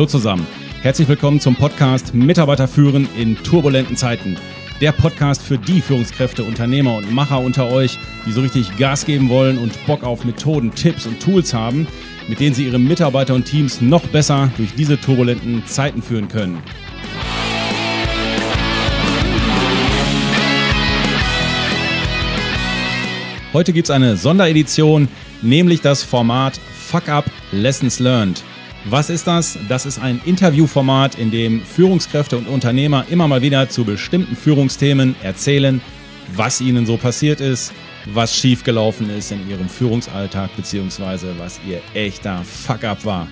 Hallo zusammen. Herzlich willkommen zum Podcast Mitarbeiter führen in turbulenten Zeiten. Der Podcast für die Führungskräfte, Unternehmer und Macher unter euch, die so richtig Gas geben wollen und Bock auf Methoden, Tipps und Tools haben, mit denen sie ihre Mitarbeiter und Teams noch besser durch diese turbulenten Zeiten führen können. Heute gibt es eine Sonderedition, nämlich das Format Fuck Up Lessons Learned. Was ist das? Das ist ein Interviewformat, in dem Führungskräfte und Unternehmer immer mal wieder zu bestimmten Führungsthemen erzählen, was ihnen so passiert ist, was schiefgelaufen ist in ihrem Führungsalltag, beziehungsweise was ihr echter Fuck-up war.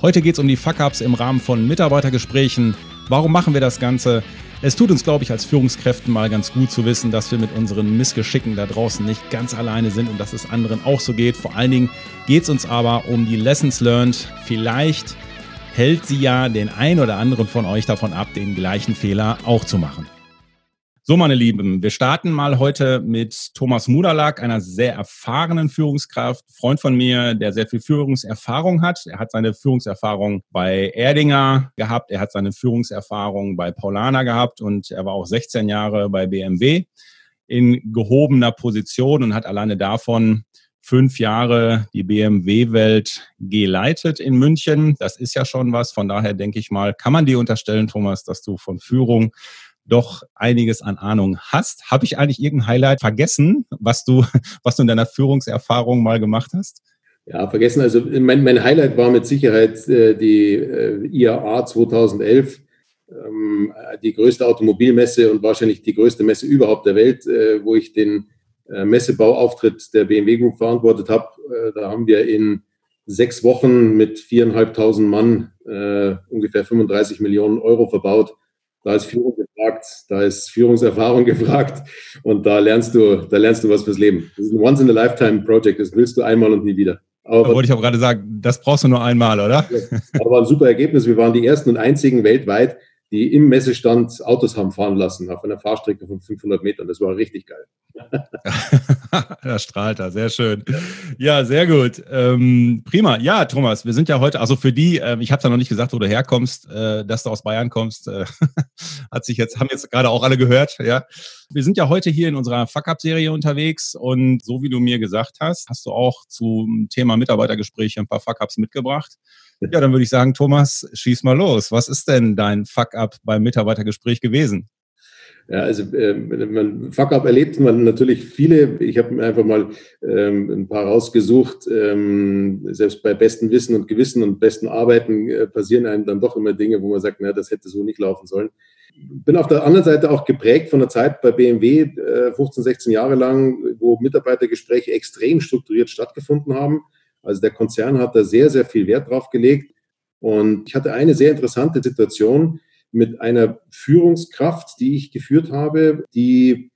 Heute geht es um die Fuck-ups im Rahmen von Mitarbeitergesprächen. Warum machen wir das Ganze? Es tut uns, glaube ich, als Führungskräften mal ganz gut zu wissen, dass wir mit unseren Missgeschicken da draußen nicht ganz alleine sind und dass es anderen auch so geht. Vor allen Dingen geht es uns aber um die Lessons learned. Vielleicht hält sie ja den ein oder anderen von euch davon ab, den gleichen Fehler auch zu machen. So, meine Lieben, wir starten mal heute mit Thomas Muderlack, einer sehr erfahrenen Führungskraft, Freund von mir, der sehr viel Führungserfahrung hat. Er hat seine Führungserfahrung bei Erdinger gehabt, er hat seine Führungserfahrung bei Paulana gehabt und er war auch 16 Jahre bei BMW in gehobener Position und hat alleine davon fünf Jahre die BMW-Welt geleitet in München. Das ist ja schon was. Von daher denke ich mal, kann man dir unterstellen, Thomas, dass du von Führung doch einiges an Ahnung hast. Habe ich eigentlich irgendein Highlight vergessen, was du, was du in deiner Führungserfahrung mal gemacht hast? Ja, vergessen. Also mein, mein Highlight war mit Sicherheit äh, die äh, IAA 2011, ähm, die größte Automobilmesse und wahrscheinlich die größte Messe überhaupt der Welt, äh, wo ich den äh, Messebauauftritt der BMW Group verantwortet habe. Äh, da haben wir in sechs Wochen mit viereinhalbtausend Mann äh, ungefähr 35 Millionen Euro verbaut. Da ist Führung gefragt, da ist Führungserfahrung gefragt und da lernst du, da lernst du was fürs Leben. Das ist ein Once-in-a-Lifetime-Project, das willst du einmal und nie wieder. Aber da wollte ich auch gerade sagen, das brauchst du nur einmal, oder? Aber war ein super Ergebnis. Wir waren die ersten und einzigen weltweit, die im Messestand Autos haben fahren lassen auf einer Fahrstrecke von 500 Metern. Das war richtig geil. da strahlt er, sehr schön. Ja, sehr gut. Ähm, prima. Ja, Thomas, wir sind ja heute, also für die, äh, ich habe ja noch nicht gesagt, wo du herkommst, äh, dass du aus Bayern kommst, äh, hat sich jetzt, haben jetzt gerade auch alle gehört, ja. Wir sind ja heute hier in unserer Fuck-Up-Serie unterwegs und so wie du mir gesagt hast, hast du auch zum Thema Mitarbeitergespräche ein paar Fuck-Ups mitgebracht. Ja, dann würde ich sagen, Thomas, schieß mal los. Was ist denn dein Fuck-up beim Mitarbeitergespräch gewesen? Ja, also äh, man Fuck-up erlebt man natürlich viele. Ich habe mir einfach mal ähm, ein paar rausgesucht. Ähm, selbst bei bestem Wissen und Gewissen und besten Arbeiten äh, passieren einem dann doch immer Dinge, wo man sagt, na, das hätte so nicht laufen sollen. Bin auf der anderen Seite auch geprägt von der Zeit bei BMW, äh, 15, 16 Jahre lang, wo Mitarbeitergespräche extrem strukturiert stattgefunden haben. Also der Konzern hat da sehr, sehr viel Wert drauf gelegt. Und ich hatte eine sehr interessante Situation mit einer Führungskraft, die ich geführt habe, die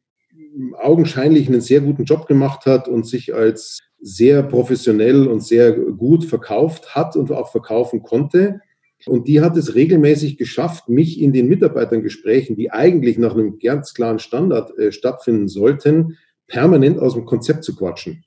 augenscheinlich einen sehr guten Job gemacht hat und sich als sehr professionell und sehr gut verkauft hat und auch verkaufen konnte. Und die hat es regelmäßig geschafft, mich in den Mitarbeitergesprächen, die eigentlich nach einem ganz klaren Standard äh, stattfinden sollten, permanent aus dem Konzept zu quatschen.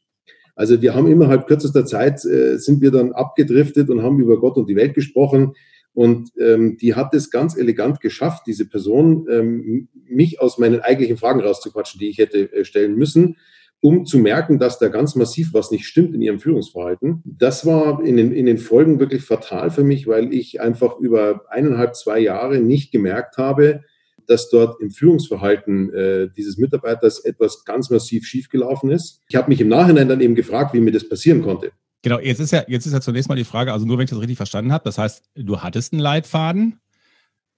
Also wir haben innerhalb kürzester Zeit äh, sind wir dann abgedriftet und haben über Gott und die Welt gesprochen. Und ähm, die hat es ganz elegant geschafft, diese Person, ähm, mich aus meinen eigentlichen Fragen rauszuquatschen, die ich hätte äh, stellen müssen, um zu merken, dass da ganz massiv was nicht stimmt in ihrem Führungsverhalten. Das war in den, in den Folgen wirklich fatal für mich, weil ich einfach über eineinhalb, zwei Jahre nicht gemerkt habe, dass dort im Führungsverhalten äh, dieses Mitarbeiters etwas ganz massiv schiefgelaufen ist. Ich habe mich im Nachhinein dann eben gefragt, wie mir das passieren konnte. Genau, jetzt ist ja, jetzt ist ja zunächst mal die Frage, also nur wenn ich das richtig verstanden habe, das heißt, du hattest einen Leitfaden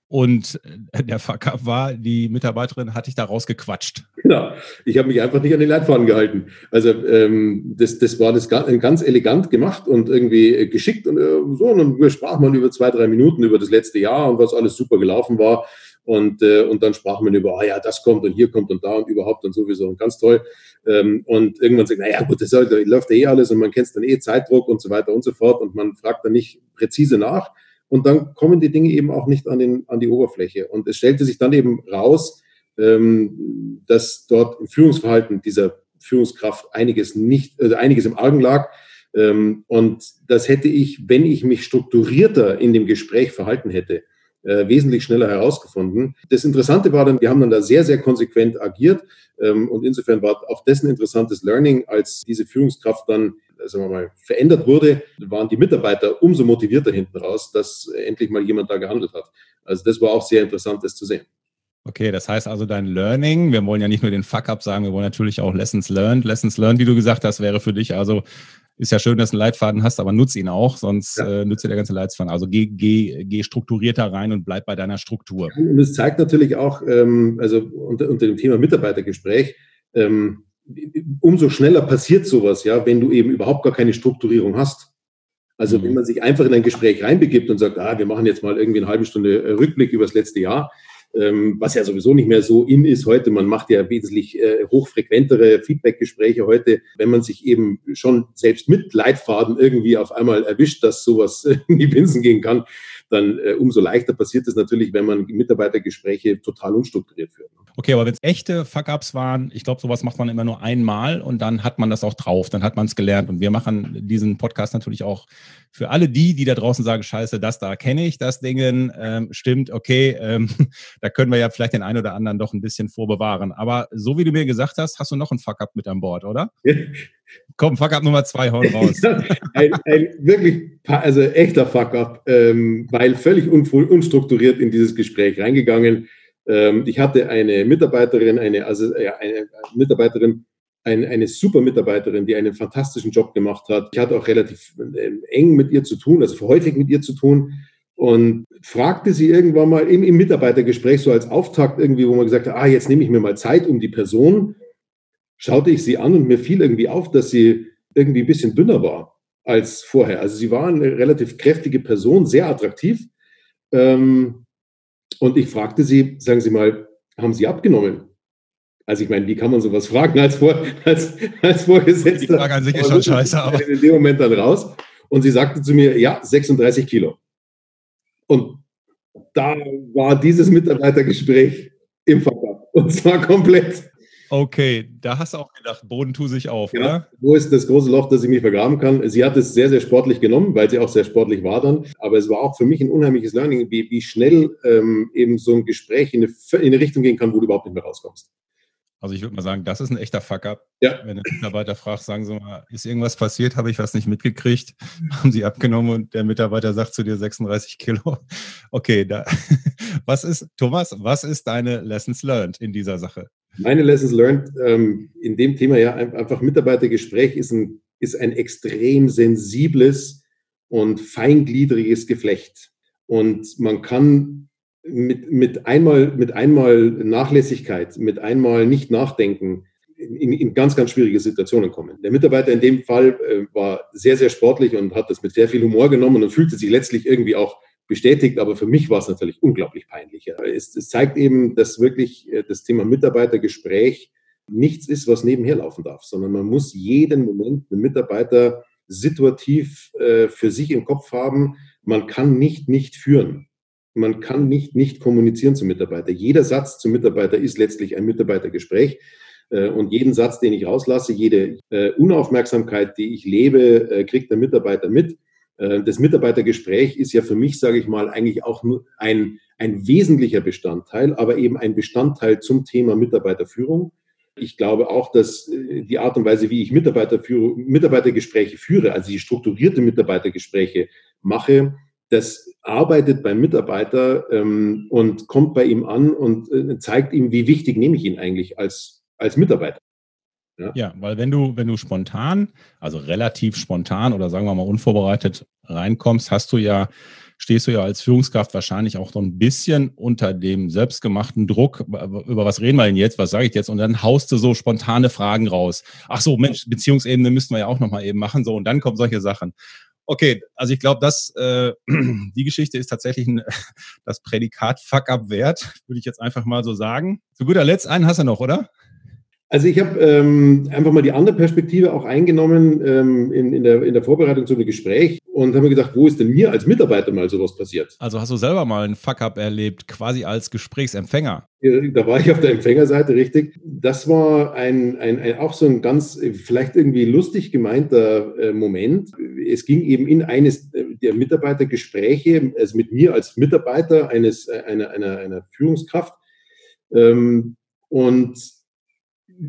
und äh, der Fuck-up war, die Mitarbeiterin hat dich da rausgequatscht. Genau, ich habe mich einfach nicht an den Leitfaden gehalten. Also ähm, das, das war das ganz elegant gemacht und irgendwie geschickt und äh, so. Und dann sprach man über zwei, drei Minuten über das letzte Jahr und was alles super gelaufen war. Und, äh, und dann sprach man über, ah ja, das kommt und hier kommt und da und überhaupt und sowieso und ganz toll. Ähm, und irgendwann sagt, naja, gut, das läuft ja eh alles und man kennt dann eh Zeitdruck und so weiter und so fort und man fragt dann nicht präzise nach. Und dann kommen die Dinge eben auch nicht an, den, an die Oberfläche. Und es stellte sich dann eben raus, ähm, dass dort im Führungsverhalten dieser Führungskraft einiges nicht, also einiges im Argen lag. Ähm, und das hätte ich, wenn ich mich strukturierter in dem Gespräch verhalten hätte, äh, wesentlich schneller herausgefunden. Das Interessante war dann, wir haben dann da sehr, sehr konsequent agiert. Ähm, und insofern war auch das interessantes Learning, als diese Führungskraft dann sagen wir mal, verändert wurde, waren die Mitarbeiter umso motivierter hinten raus, dass endlich mal jemand da gehandelt hat. Also das war auch sehr interessant, das zu sehen. Okay, das heißt also dein Learning, wir wollen ja nicht nur den Fuck-up sagen, wir wollen natürlich auch Lessons learned. Lessons learned, wie du gesagt hast, wäre für dich also, ist ja schön, dass du einen Leitfaden hast, aber nutz ihn auch, sonst ja. äh, nützt dir der ganze Leitfaden. Also geh, geh, geh strukturierter rein und bleib bei deiner Struktur. Und es zeigt natürlich auch, ähm, also unter, unter dem Thema Mitarbeitergespräch, ähm, umso schneller passiert sowas, ja, wenn du eben überhaupt gar keine Strukturierung hast. Also mhm. wenn man sich einfach in ein Gespräch reinbegibt und sagt, ah, wir machen jetzt mal irgendwie eine halbe Stunde äh, Rückblick über das letzte Jahr, ähm, was ja sowieso nicht mehr so in ist heute. Man macht ja wesentlich äh, hochfrequentere Feedbackgespräche heute, wenn man sich eben schon selbst mit Leitfaden irgendwie auf einmal erwischt, dass sowas in die Binsen gehen kann, dann äh, umso leichter passiert es natürlich, wenn man Mitarbeitergespräche total unstrukturiert führt. Okay, aber wenn es echte Fuck-Ups waren, ich glaube, sowas macht man immer nur einmal und dann hat man das auch drauf, dann hat man es gelernt. Und wir machen diesen Podcast natürlich auch für alle die, die da draußen sagen, scheiße, das da kenne ich, das Ding ähm, stimmt, okay, ähm, da können wir ja vielleicht den einen oder anderen doch ein bisschen vorbewahren. Aber so wie du mir gesagt hast, hast du noch einen Fuck-Up mit an Bord, oder? Komm, Fuck-Up Nummer zwei, hau raus. ein, ein, wirklich, also echter Fuck-Up, ähm, weil völlig unstrukturiert in dieses Gespräch reingegangen. Ähm, ich hatte eine Mitarbeiterin, eine, also, ja, eine Mitarbeiterin, ein, eine super Mitarbeiterin, die einen fantastischen Job gemacht hat. Ich hatte auch relativ äh, eng mit ihr zu tun, also häufig mit ihr zu tun und fragte sie irgendwann mal im, im, Mitarbeitergespräch so als Auftakt irgendwie, wo man gesagt hat, ah, jetzt nehme ich mir mal Zeit um die Person, schaute ich sie an und mir fiel irgendwie auf, dass sie irgendwie ein bisschen dünner war als vorher. Also sie war eine relativ kräftige Person, sehr attraktiv. Ähm, und ich fragte sie, sagen Sie mal, haben Sie abgenommen? Also ich meine, wie kann man sowas fragen als, Vor als, als Vorgesetzter? Die Frage an sich ist schon scheiße, aber... In dem Moment dann raus. Und sie sagte zu mir, ja, 36 Kilo. Und da war dieses Mitarbeitergespräch im Verkauf. Und zwar komplett. Okay, da hast du auch gedacht, Boden tu sich auf, ja, oder? Wo ist das große Loch, dass ich mich vergraben kann? Sie hat es sehr, sehr sportlich genommen, weil sie auch sehr sportlich war dann. Aber es war auch für mich ein unheimliches Learning, wie, wie schnell ähm, eben so ein Gespräch in eine, in eine Richtung gehen kann, wo du überhaupt nicht mehr rauskommst. Also ich würde mal sagen, das ist ein echter Fuck-up. Ja. Wenn der Mitarbeiter fragt, sagen Sie mal, ist irgendwas passiert? Habe ich was nicht mitgekriegt? Haben Sie abgenommen und der Mitarbeiter sagt zu dir 36 Kilo? Okay, da, was ist, Thomas, was ist deine Lessons learned in dieser Sache? Meine Lessons learned ähm, in dem Thema ja einfach Mitarbeitergespräch ist ein, ist ein extrem sensibles und feingliedriges Geflecht. Und man kann mit, mit, einmal, mit einmal Nachlässigkeit, mit einmal nicht nachdenken, in, in, ganz, ganz schwierige Situationen kommen. Der Mitarbeiter in dem Fall äh, war sehr, sehr sportlich und hat das mit sehr viel Humor genommen und fühlte sich letztlich irgendwie auch bestätigt, aber für mich war es natürlich unglaublich peinlich. Es, es zeigt eben, dass wirklich äh, das Thema Mitarbeitergespräch nichts ist, was nebenher laufen darf, sondern man muss jeden Moment einen Mitarbeiter situativ äh, für sich im Kopf haben. Man kann nicht nicht führen man kann nicht nicht kommunizieren zum Mitarbeiter. Jeder Satz zum Mitarbeiter ist letztlich ein Mitarbeitergespräch. Äh, und jeden Satz, den ich rauslasse, jede äh, Unaufmerksamkeit, die ich lebe, kriegt der Mitarbeiter mit. Das Mitarbeitergespräch ist ja für mich, sage ich mal, eigentlich auch nur ein, ein wesentlicher Bestandteil, aber eben ein Bestandteil zum Thema Mitarbeiterführung. Ich glaube auch, dass die Art und Weise, wie ich Mitarbeitergespräche führe, also die strukturierte Mitarbeitergespräche mache, das arbeitet beim Mitarbeiter ähm, und kommt bei ihm an und äh, zeigt ihm, wie wichtig nehme ich ihn eigentlich als, als Mitarbeiter. Ja. ja, weil wenn du, wenn du spontan, also relativ spontan oder sagen wir mal unvorbereitet reinkommst, hast du ja, stehst du ja als Führungskraft wahrscheinlich auch so ein bisschen unter dem selbstgemachten Druck. Über was reden wir denn jetzt? Was sage ich jetzt? Und dann haust du so spontane Fragen raus. Ach so, Mensch, Beziehungsebene müssten wir ja auch nochmal eben machen. So, und dann kommen solche Sachen. Okay, also ich glaube, äh, die Geschichte ist tatsächlich ein, das Prädikat Fuck up wert, würde ich jetzt einfach mal so sagen. Zu guter Letzt einen hast du noch, oder? Also ich habe ähm, einfach mal die andere Perspektive auch eingenommen ähm, in, in, der, in der Vorbereitung zu einem Gespräch und habe mir gedacht, wo ist denn mir als Mitarbeiter mal sowas passiert? Also hast du selber mal einen Fuck-up erlebt, quasi als Gesprächsempfänger? Da war ich auf der Empfängerseite, richtig. Das war ein, ein, ein auch so ein ganz vielleicht irgendwie lustig gemeinter äh, Moment. Es ging eben in eines der Mitarbeitergespräche, also mit mir als Mitarbeiter eines, äh, einer, einer, einer Führungskraft. Ähm, und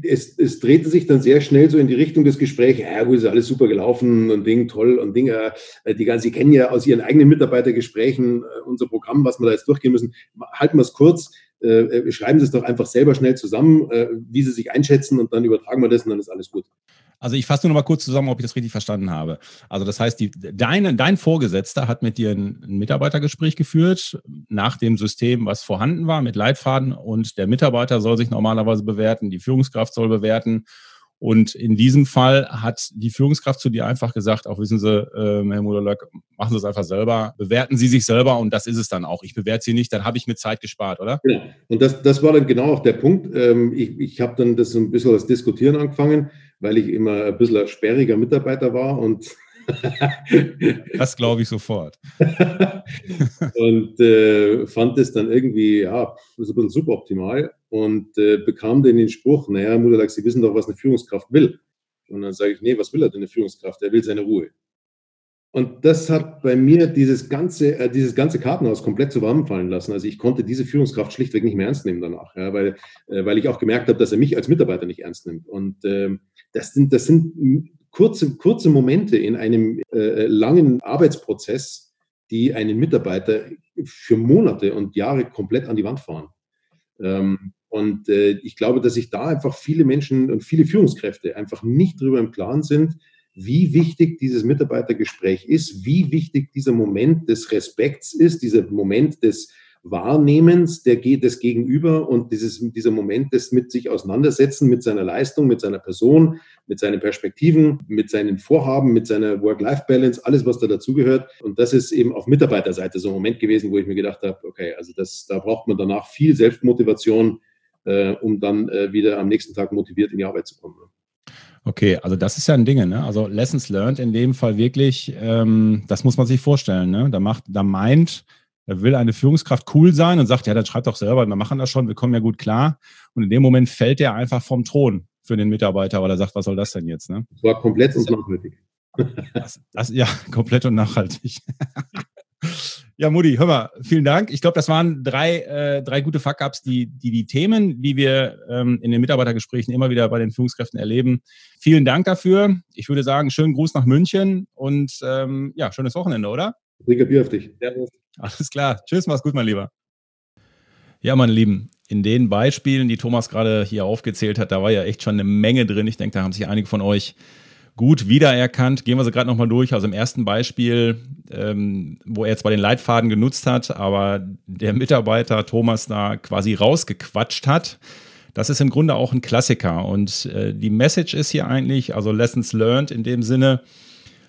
es, es drehte sich dann sehr schnell so in die Richtung des Gesprächs, ja, wo ist alles super gelaufen und Ding, toll und Dinge, äh, die ganzen, Sie kennen ja aus Ihren eigenen Mitarbeitergesprächen äh, unser Programm, was wir da jetzt durchgehen müssen. Halten wir es kurz, äh, schreiben Sie es doch einfach selber schnell zusammen, äh, wie Sie sich einschätzen und dann übertragen wir das und dann ist alles gut. Also ich fasse nur noch mal kurz zusammen, ob ich das richtig verstanden habe. Also das heißt, die, deine, dein Vorgesetzter hat mit dir ein, ein Mitarbeitergespräch geführt nach dem System, was vorhanden war, mit Leitfaden und der Mitarbeiter soll sich normalerweise bewerten, die Führungskraft soll bewerten und in diesem Fall hat die Führungskraft zu dir einfach gesagt, auch wissen Sie, äh, Herr Muderlöck, machen Sie es einfach selber, bewerten Sie sich selber und das ist es dann auch. Ich bewerte Sie nicht, dann habe ich mir Zeit gespart, oder? Genau. Und das, das war dann genau auch der Punkt. Ähm, ich ich habe dann das so ein bisschen das Diskutieren angefangen, weil ich immer ein bisschen ein sperriger Mitarbeiter war und das glaube ich sofort. und äh, fand es dann irgendwie, ja, so ein bisschen suboptimal und äh, bekam dann den Spruch, naja, Mutter, Sie wissen doch, was eine Führungskraft will. Und dann sage ich, nee, was will er denn eine Führungskraft? Er will seine Ruhe. Und das hat bei mir dieses ganze, äh, dieses ganze Kartenhaus komplett zusammenfallen lassen. Also ich konnte diese Führungskraft schlichtweg nicht mehr ernst nehmen danach, ja, weil, äh, weil ich auch gemerkt habe, dass er mich als Mitarbeiter nicht ernst nimmt. Und äh, das, sind, das sind kurze, kurze Momente in einem äh, langen Arbeitsprozess, die einen Mitarbeiter für Monate und Jahre komplett an die Wand fahren. Ähm, und äh, ich glaube, dass sich da einfach viele Menschen und viele Führungskräfte einfach nicht darüber im Klaren sind, wie wichtig dieses Mitarbeitergespräch ist, wie wichtig dieser Moment des Respekts ist, dieser Moment des Wahrnehmens der, des Gegenüber und dieses, dieser Moment des mit sich auseinandersetzen, mit seiner Leistung, mit seiner Person, mit seinen Perspektiven, mit seinen Vorhaben, mit seiner Work-Life-Balance, alles, was da dazugehört. Und das ist eben auf Mitarbeiterseite so ein Moment gewesen, wo ich mir gedacht habe, okay, also das, da braucht man danach viel Selbstmotivation, äh, um dann äh, wieder am nächsten Tag motiviert in die Arbeit zu kommen. Okay, also das ist ja ein Ding, ne? Also Lessons learned in dem Fall wirklich, ähm, das muss man sich vorstellen, ne? Da macht, da meint da will eine Führungskraft cool sein und sagt, ja, dann schreibt doch selber, wir machen das schon, wir kommen ja gut klar. Und in dem Moment fällt er einfach vom Thron für den Mitarbeiter, weil er sagt, was soll das denn jetzt? Ne? Das war komplett und nachhaltig. Das, das, ja, komplett und nachhaltig. ja, Mutti, hör mal, vielen Dank. Ich glaube, das waren drei, äh, drei gute Fuck-Ups, die, die die Themen, die wir ähm, in den Mitarbeitergesprächen immer wieder bei den Führungskräften erleben. Vielen Dank dafür. Ich würde sagen, schönen Gruß nach München und ähm, ja, schönes Wochenende, oder? Trink Bier auf dich. Servus. Alles klar. Tschüss, mach's gut, mein Lieber. Ja, meine Lieben, in den Beispielen, die Thomas gerade hier aufgezählt hat, da war ja echt schon eine Menge drin. Ich denke, da haben sich einige von euch gut wiedererkannt. Gehen wir sie gerade nochmal durch. Also im ersten Beispiel, ähm, wo er zwar den Leitfaden genutzt hat, aber der Mitarbeiter Thomas da quasi rausgequatscht hat. Das ist im Grunde auch ein Klassiker. Und äh, die Message ist hier eigentlich, also Lessons learned in dem Sinne,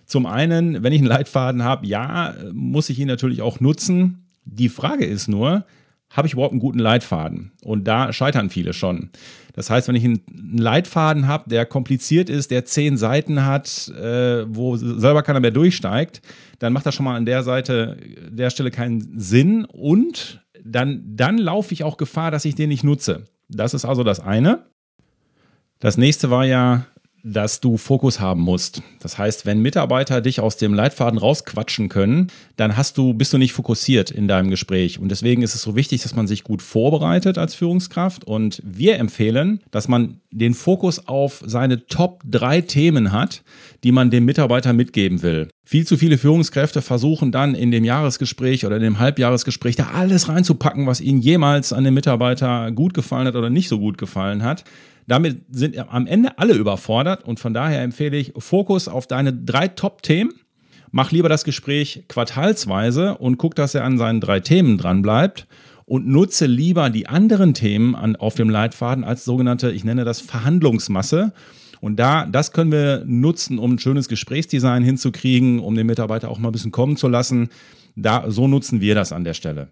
zum einen, wenn ich einen Leitfaden habe, ja, muss ich ihn natürlich auch nutzen. Die Frage ist nur, habe ich überhaupt einen guten Leitfaden? Und da scheitern viele schon. Das heißt, wenn ich einen Leitfaden habe, der kompliziert ist, der zehn Seiten hat, äh, wo selber keiner mehr durchsteigt, dann macht das schon mal an der Seite, der Stelle keinen Sinn. Und dann, dann laufe ich auch Gefahr, dass ich den nicht nutze. Das ist also das eine. Das nächste war ja, dass du Fokus haben musst. Das heißt, wenn Mitarbeiter dich aus dem Leitfaden rausquatschen können, dann hast du, bist du nicht fokussiert in deinem Gespräch. Und deswegen ist es so wichtig, dass man sich gut vorbereitet als Führungskraft. Und wir empfehlen, dass man den Fokus auf seine Top drei Themen hat, die man dem Mitarbeiter mitgeben will. Viel zu viele Führungskräfte versuchen dann in dem Jahresgespräch oder in dem Halbjahresgespräch da alles reinzupacken, was ihnen jemals an dem Mitarbeiter gut gefallen hat oder nicht so gut gefallen hat. Damit sind am Ende alle überfordert und von daher empfehle ich Fokus auf deine drei Top-Themen. Mach lieber das Gespräch quartalsweise und guck, dass er an seinen drei Themen dran bleibt und nutze lieber die anderen Themen an, auf dem Leitfaden als sogenannte, ich nenne das Verhandlungsmasse. Und da, das können wir nutzen, um ein schönes Gesprächsdesign hinzukriegen, um den Mitarbeiter auch mal ein bisschen kommen zu lassen. Da, so nutzen wir das an der Stelle.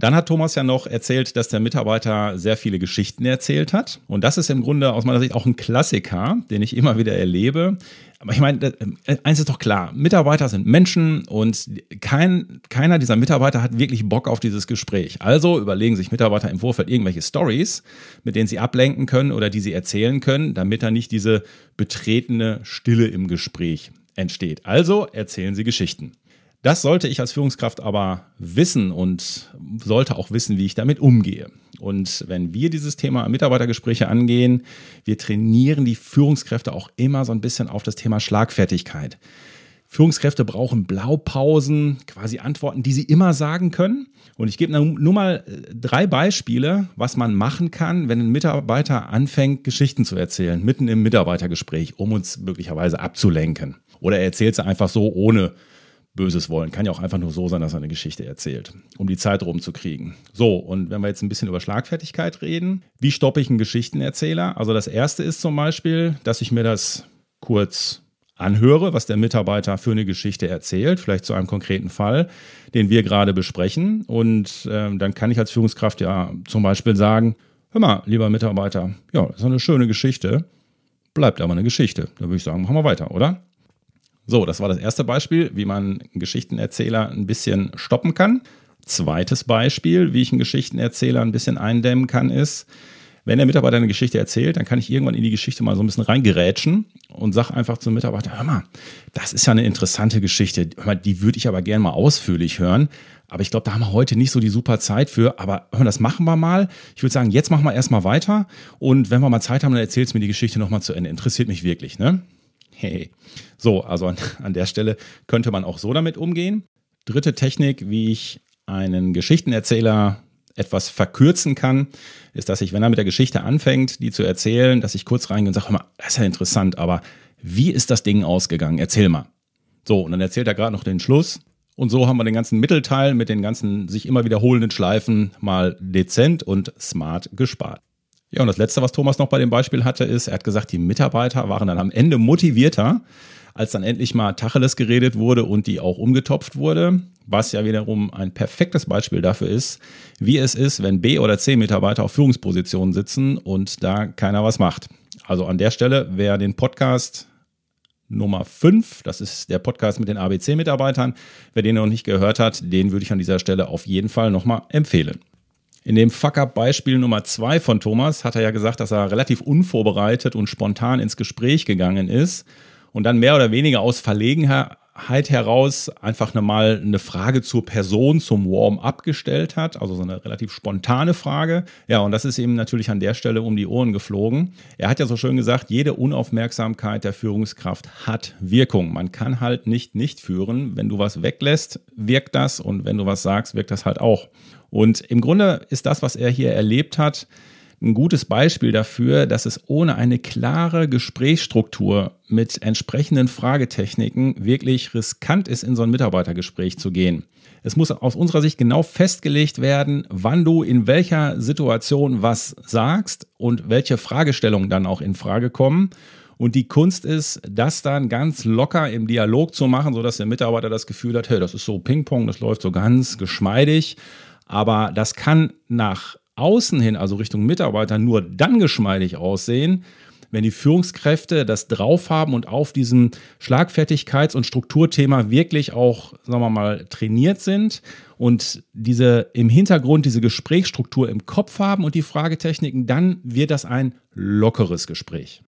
Dann hat Thomas ja noch erzählt, dass der Mitarbeiter sehr viele Geschichten erzählt hat. Und das ist im Grunde aus meiner Sicht auch ein Klassiker, den ich immer wieder erlebe. Aber ich meine, äh, eins ist doch klar, Mitarbeiter sind Menschen und kein, keiner dieser Mitarbeiter hat wirklich Bock auf dieses Gespräch. Also überlegen sich Mitarbeiter im Vorfeld irgendwelche Stories, mit denen sie ablenken können oder die sie erzählen können, damit da nicht diese betretene Stille im Gespräch entsteht. Also erzählen sie Geschichten. Das sollte ich als Führungskraft aber wissen und sollte auch wissen, wie ich damit umgehe. Und wenn wir dieses Thema Mitarbeitergespräche angehen, wir trainieren die Führungskräfte auch immer so ein bisschen auf das Thema Schlagfertigkeit. Führungskräfte brauchen Blaupausen, quasi Antworten, die sie immer sagen können. Und ich gebe nur mal äh, drei Beispiele, was man machen kann, wenn ein Mitarbeiter anfängt, Geschichten zu erzählen, mitten im Mitarbeitergespräch, um uns möglicherweise abzulenken. Oder er erzählt sie einfach so, ohne Böses wollen. Kann ja auch einfach nur so sein, dass er eine Geschichte erzählt, um die Zeit rumzukriegen. So, und wenn wir jetzt ein bisschen über Schlagfertigkeit reden, wie stoppe ich einen Geschichtenerzähler? Also das erste ist zum Beispiel, dass ich mir das kurz anhöre, was der Mitarbeiter für eine Geschichte erzählt, vielleicht zu einem konkreten Fall, den wir gerade besprechen. Und äh, dann kann ich als Führungskraft ja zum Beispiel sagen, hör mal, lieber Mitarbeiter, ja, das ist eine schöne Geschichte, bleibt aber eine Geschichte. Da würde ich sagen, machen wir weiter, oder? So, das war das erste Beispiel, wie man einen Geschichtenerzähler ein bisschen stoppen kann. Zweites Beispiel, wie ich einen Geschichtenerzähler ein bisschen eindämmen kann, ist, wenn der Mitarbeiter eine Geschichte erzählt, dann kann ich irgendwann in die Geschichte mal so ein bisschen reingerätschen und sage einfach zum Mitarbeiter, hör mal, das ist ja eine interessante Geschichte, die würde ich aber gerne mal ausführlich hören. Aber ich glaube, da haben wir heute nicht so die super Zeit für. Aber hör, das machen wir mal. Ich würde sagen, jetzt machen wir erstmal weiter. Und wenn wir mal Zeit haben, dann erzählst du mir die Geschichte nochmal zu Ende. Interessiert mich wirklich, ne? Hey. So, also an, an der Stelle könnte man auch so damit umgehen. Dritte Technik, wie ich einen Geschichtenerzähler etwas verkürzen kann, ist, dass ich, wenn er mit der Geschichte anfängt, die zu erzählen, dass ich kurz reingehe und sage, mal, das ist ja interessant, aber wie ist das Ding ausgegangen? Erzähl mal. So, und dann erzählt er gerade noch den Schluss. Und so haben wir den ganzen Mittelteil mit den ganzen sich immer wiederholenden Schleifen mal dezent und smart gespart. Ja, und das Letzte, was Thomas noch bei dem Beispiel hatte, ist, er hat gesagt, die Mitarbeiter waren dann am Ende motivierter, als dann endlich mal Tacheles geredet wurde und die auch umgetopft wurde, was ja wiederum ein perfektes Beispiel dafür ist, wie es ist, wenn B- oder C-Mitarbeiter auf Führungspositionen sitzen und da keiner was macht. Also an der Stelle, wer den Podcast Nummer 5, das ist der Podcast mit den ABC-Mitarbeitern, wer den noch nicht gehört hat, den würde ich an dieser Stelle auf jeden Fall nochmal empfehlen. In dem Fuck-Up-Beispiel Nummer zwei von Thomas hat er ja gesagt, dass er relativ unvorbereitet und spontan ins Gespräch gegangen ist und dann mehr oder weniger aus Verlegenheit heraus einfach mal eine Frage zur Person, zum Warm-up gestellt hat, also so eine relativ spontane Frage. Ja, und das ist ihm natürlich an der Stelle um die Ohren geflogen. Er hat ja so schön gesagt, jede Unaufmerksamkeit der Führungskraft hat Wirkung. Man kann halt nicht nicht führen. Wenn du was weglässt, wirkt das und wenn du was sagst, wirkt das halt auch. Und im Grunde ist das, was er hier erlebt hat, ein gutes Beispiel dafür, dass es ohne eine klare Gesprächsstruktur mit entsprechenden Fragetechniken wirklich riskant ist, in so ein Mitarbeitergespräch zu gehen. Es muss aus unserer Sicht genau festgelegt werden, wann du in welcher Situation was sagst und welche Fragestellungen dann auch in Frage kommen. Und die Kunst ist, das dann ganz locker im Dialog zu machen, sodass der Mitarbeiter das Gefühl hat, hey, das ist so Ping-Pong, das läuft so ganz geschmeidig. Aber das kann nach außen hin, also Richtung Mitarbeiter, nur dann geschmeidig aussehen, wenn die Führungskräfte das drauf haben und auf diesem Schlagfertigkeits- und Strukturthema wirklich auch, sagen wir mal, trainiert sind und diese im Hintergrund diese Gesprächsstruktur im Kopf haben und die Fragetechniken, dann wird das ein lockeres Gespräch.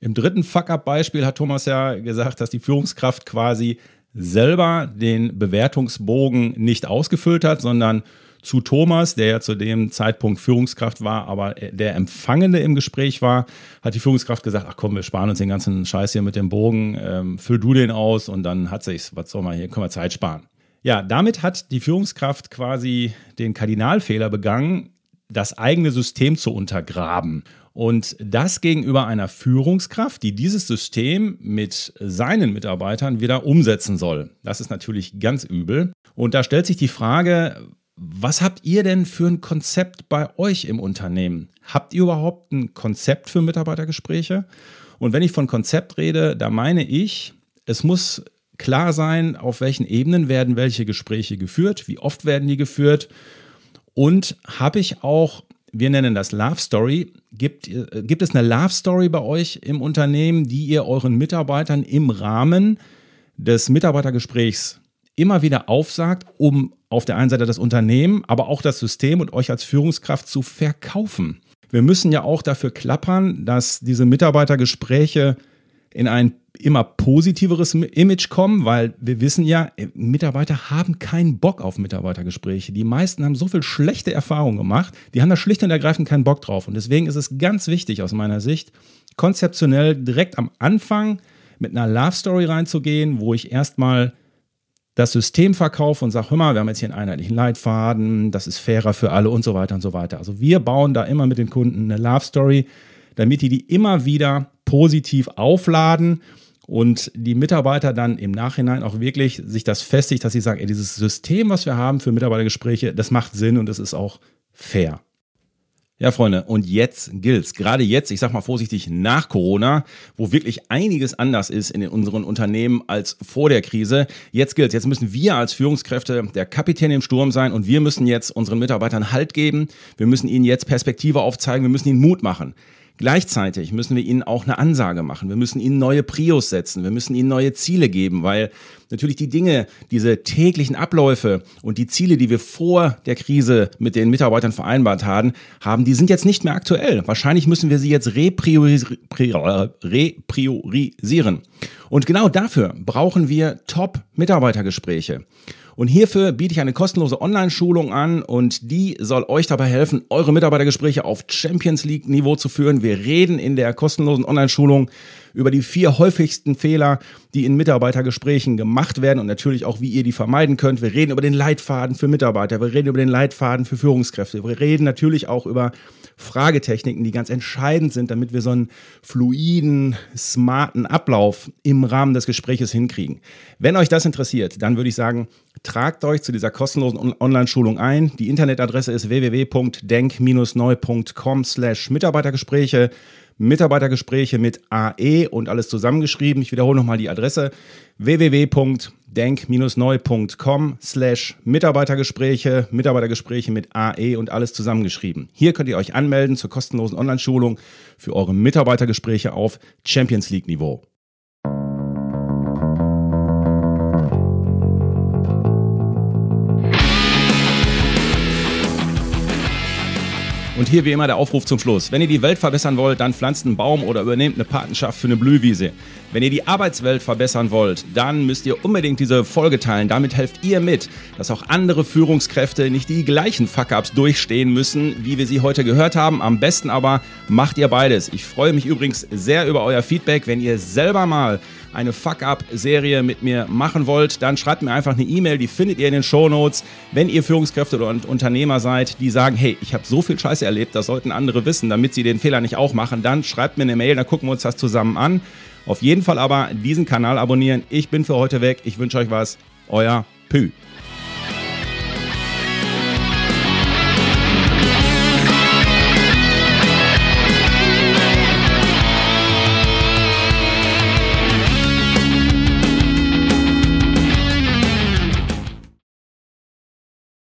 Im dritten Fuck-up-Beispiel hat Thomas ja gesagt, dass die Führungskraft quasi selber den Bewertungsbogen nicht ausgefüllt hat, sondern zu Thomas, der ja zu dem Zeitpunkt Führungskraft war, aber der Empfangende im Gespräch war, hat die Führungskraft gesagt, ach komm, wir sparen uns den ganzen Scheiß hier mit dem Bogen, ähm, füll du den aus und dann hat sich's, was soll man hier, können wir Zeit sparen. Ja, damit hat die Führungskraft quasi den Kardinalfehler begangen, das eigene System zu untergraben. Und das gegenüber einer Führungskraft, die dieses System mit seinen Mitarbeitern wieder umsetzen soll. Das ist natürlich ganz übel. Und da stellt sich die Frage, was habt ihr denn für ein Konzept bei euch im Unternehmen? Habt ihr überhaupt ein Konzept für Mitarbeitergespräche? Und wenn ich von Konzept rede, da meine ich, es muss klar sein, auf welchen Ebenen werden welche Gespräche geführt, wie oft werden die geführt Und habe ich auch, wir nennen das Love Story, gibt, äh, gibt es eine Love Story bei euch im Unternehmen, die ihr euren Mitarbeitern im Rahmen des Mitarbeitergesprächs immer wieder aufsagt, um auf der einen Seite das Unternehmen, aber auch das System und euch als Führungskraft zu verkaufen. Wir müssen ja auch dafür klappern, dass diese Mitarbeitergespräche in ein immer positiveres Image kommen, weil wir wissen ja, äh, Mitarbeiter haben keinen Bock auf Mitarbeitergespräche. Die meisten haben so viel schlechte Erfahrungen gemacht, die haben da schlicht und ergreifend keinen Bock drauf. Und deswegen ist es ganz wichtig aus meiner Sicht, konzeptionell direkt am Anfang mit einer Love Story reinzugehen, wo ich erstmal das System verkaufe und sage, hör mal, wir haben jetzt hier einen einheitlichen Leitfaden, das ist fairer für alle und so weiter und so weiter. Also wir bauen da immer mit den Kunden eine Love Story, damit die die immer wieder positiv aufladen und die Mitarbeiter dann im Nachhinein auch wirklich sich das festigt, dass sie sagen, ey, dieses System, was wir haben für Mitarbeitergespräche, das macht Sinn und es ist auch fair. Ja, Freunde, und jetzt gilt's. Gerade jetzt, ich sag mal vorsichtig, nach Corona, wo wirklich einiges anders ist in unseren Unternehmen als vor der Krise. Jetzt gilt's. Jetzt müssen wir als Führungskräfte der Kapitän im Sturm sein und wir müssen jetzt unseren Mitarbeitern Halt geben. Wir müssen ihnen jetzt Perspektive aufzeigen. Wir müssen ihnen Mut machen. Gleichzeitig müssen wir ihnen auch eine Ansage machen. Wir müssen ihnen neue Prios setzen. Wir müssen ihnen neue Ziele geben, weil natürlich die Dinge, diese täglichen Abläufe und die Ziele, die wir vor der Krise mit den Mitarbeitern vereinbart haben, haben, die sind jetzt nicht mehr aktuell. Wahrscheinlich müssen wir sie jetzt repriorisieren. Und genau dafür brauchen wir Top-Mitarbeitergespräche. Und hierfür biete ich eine kostenlose Online-Schulung an und die soll euch dabei helfen, eure Mitarbeitergespräche auf Champions League-Niveau zu führen. Wir reden in der kostenlosen Online-Schulung über die vier häufigsten Fehler, die in Mitarbeitergesprächen gemacht werden und natürlich auch, wie ihr die vermeiden könnt. Wir reden über den Leitfaden für Mitarbeiter, wir reden über den Leitfaden für Führungskräfte, wir reden natürlich auch über Fragetechniken, die ganz entscheidend sind, damit wir so einen fluiden, smarten Ablauf im Rahmen des Gespräches hinkriegen. Wenn euch das interessiert, dann würde ich sagen, tragt euch zu dieser kostenlosen Online-Schulung ein. Die Internetadresse ist www.denk-neu.com slash Mitarbeitergespräche. Mit AE und alles zusammengeschrieben. Ich wiederhole nochmal die Adresse www.denk-neu.com slash Mitarbeitergespräche, Mitarbeitergespräche mit AE und alles zusammengeschrieben. Hier könnt ihr euch anmelden zur kostenlosen Online-Schulung für eure Mitarbeitergespräche auf Champions League Und hier wie immer der Aufruf zum Schluss. Wenn ihr die Welt verbessern wollt, dann pflanzt einen Baum oder übernehmt eine Patenschaft für eine Blühwiese. Wenn ihr die Arbeitswelt verbessern wollt, dann müsst ihr unbedingt diese Folge teilen. Damit helft ihr mit, dass auch andere Führungskräfte nicht die gleichen Fuck-ups durchstehen müssen, wie wir sie heute gehört haben. Am besten aber macht ihr beides. Ich freue mich übrigens sehr über euer Feedback, wenn ihr selber mal eine Fuck-Up-Serie mit mir machen wollt, dann schreibt mir einfach eine E-Mail, die findet ihr in den Show Notes. Wenn ihr Führungskräfte oder Unternehmer seid, die sagen, hey, ich habe so viel Scheiße erlebt, das sollten andere wissen, damit sie den Fehler nicht auch machen, dann schreibt mir eine Mail, dann gucken wir uns das zusammen an. Auf jeden Fall aber diesen Kanal abonnieren. Ich bin für heute weg. Ich wünsche euch was. Euer Pü.